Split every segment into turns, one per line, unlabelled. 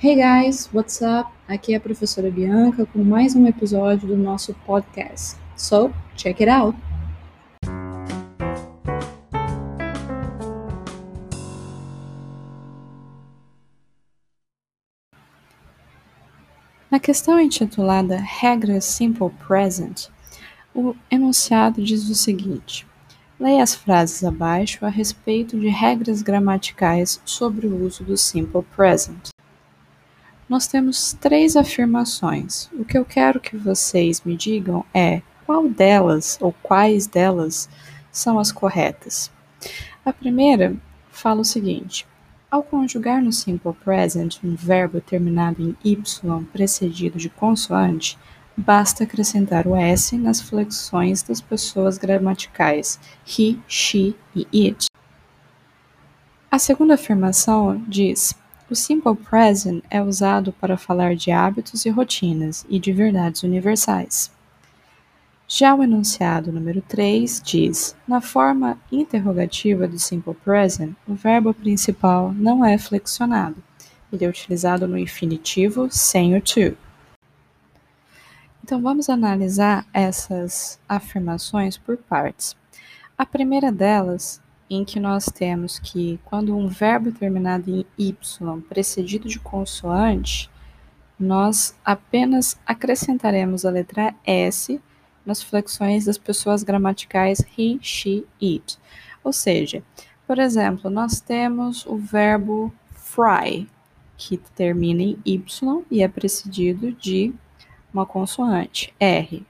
Hey guys, what's up? Aqui é a professora Bianca com mais um episódio do nosso podcast. So, check it out! Na questão intitulada Regras Simple Present, o enunciado diz o seguinte: Leia as frases abaixo a respeito de regras gramaticais sobre o uso do Simple Present nós temos três afirmações. O que eu quero que vocês me digam é qual delas ou quais delas são as corretas. A primeira fala o seguinte: ao conjugar no simple present um verbo terminado em y precedido de consoante, basta acrescentar o s nas flexões das pessoas gramaticais he, she e it. A segunda afirmação diz: o simple present é usado para falar de hábitos e rotinas e de verdades universais. Já o enunciado número 3 diz: na forma interrogativa do simple present, o verbo principal não é flexionado. Ele é utilizado no infinitivo sem o to. Então vamos analisar essas afirmações por partes. A primeira delas em que nós temos que, quando um verbo terminado em y precedido de consoante, nós apenas acrescentaremos a letra S nas flexões das pessoas gramaticais he, she, it. Ou seja, por exemplo, nós temos o verbo fry, que termina em Y e é precedido de uma consoante, R.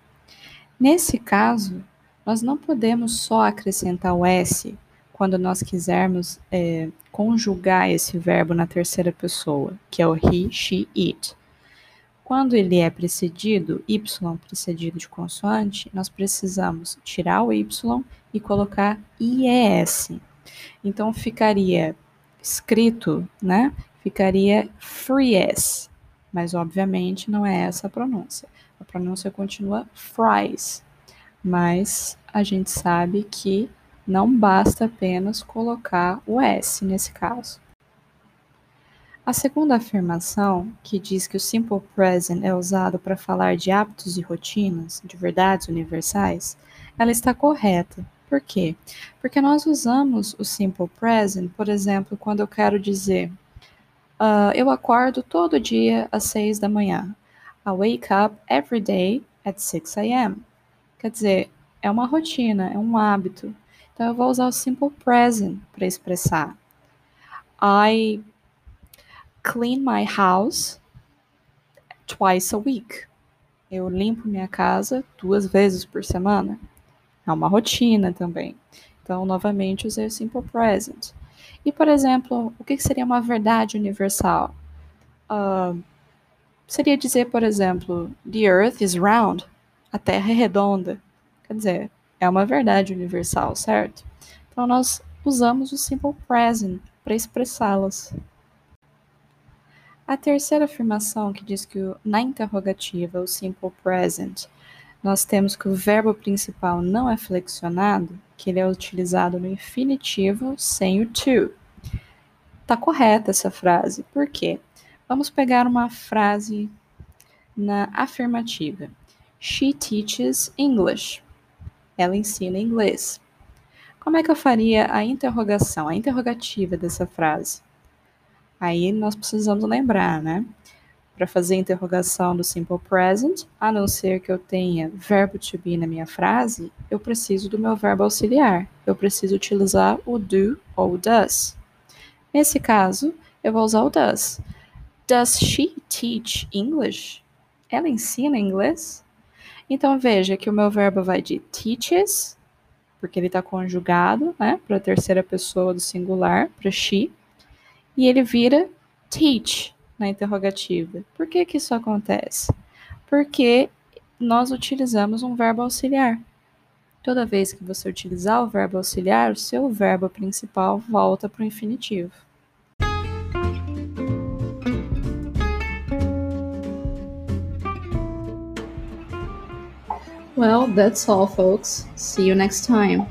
Nesse caso, nós não podemos só acrescentar o S quando nós quisermos é, conjugar esse verbo na terceira pessoa, que é o he, she, it. Quando ele é precedido, y precedido de consoante, nós precisamos tirar o y e colocar ies. Então ficaria escrito, né? Ficaria frees, mas obviamente não é essa a pronúncia. A pronúncia continua fries, mas a gente sabe que não basta apenas colocar o S nesse caso. A segunda afirmação, que diz que o simple present é usado para falar de hábitos e rotinas, de verdades universais, ela está correta. Por quê? Porque nós usamos o simple present, por exemplo, quando eu quero dizer uh, eu acordo todo dia às 6 da manhã. I wake up every day at 6 a.m. Quer dizer, é uma rotina, é um hábito. Então eu vou usar o simple present para expressar. I clean my house twice a week. Eu limpo minha casa duas vezes por semana. É uma rotina também. Então, novamente, usei o simple present. E, por exemplo, o que seria uma verdade universal? Uh, seria dizer, por exemplo, the earth is round. A Terra é redonda. Quer dizer, é uma verdade universal, certo? Então nós usamos o simple present para expressá-las. A terceira afirmação que diz que na interrogativa, o simple present, nós temos que o verbo principal não é flexionado, que ele é utilizado no infinitivo sem o to. Tá correta essa frase. Por quê? Vamos pegar uma frase na afirmativa. She teaches English. Ela ensina inglês. Como é que eu faria a interrogação, a interrogativa dessa frase? Aí nós precisamos lembrar, né? Para fazer a interrogação do simple present, a não ser que eu tenha verbo to be na minha frase, eu preciso do meu verbo auxiliar. Eu preciso utilizar o do ou does. Nesse caso, eu vou usar o does. Does she teach English? Ela ensina inglês? Então veja que o meu verbo vai de teaches, porque ele está conjugado, né, para a terceira pessoa do singular, para she, e ele vira teach na interrogativa. Por que que isso acontece? Porque nós utilizamos um verbo auxiliar. Toda vez que você utilizar o verbo auxiliar, o seu verbo principal volta para o infinitivo. Well, that's all, folks. See you next time.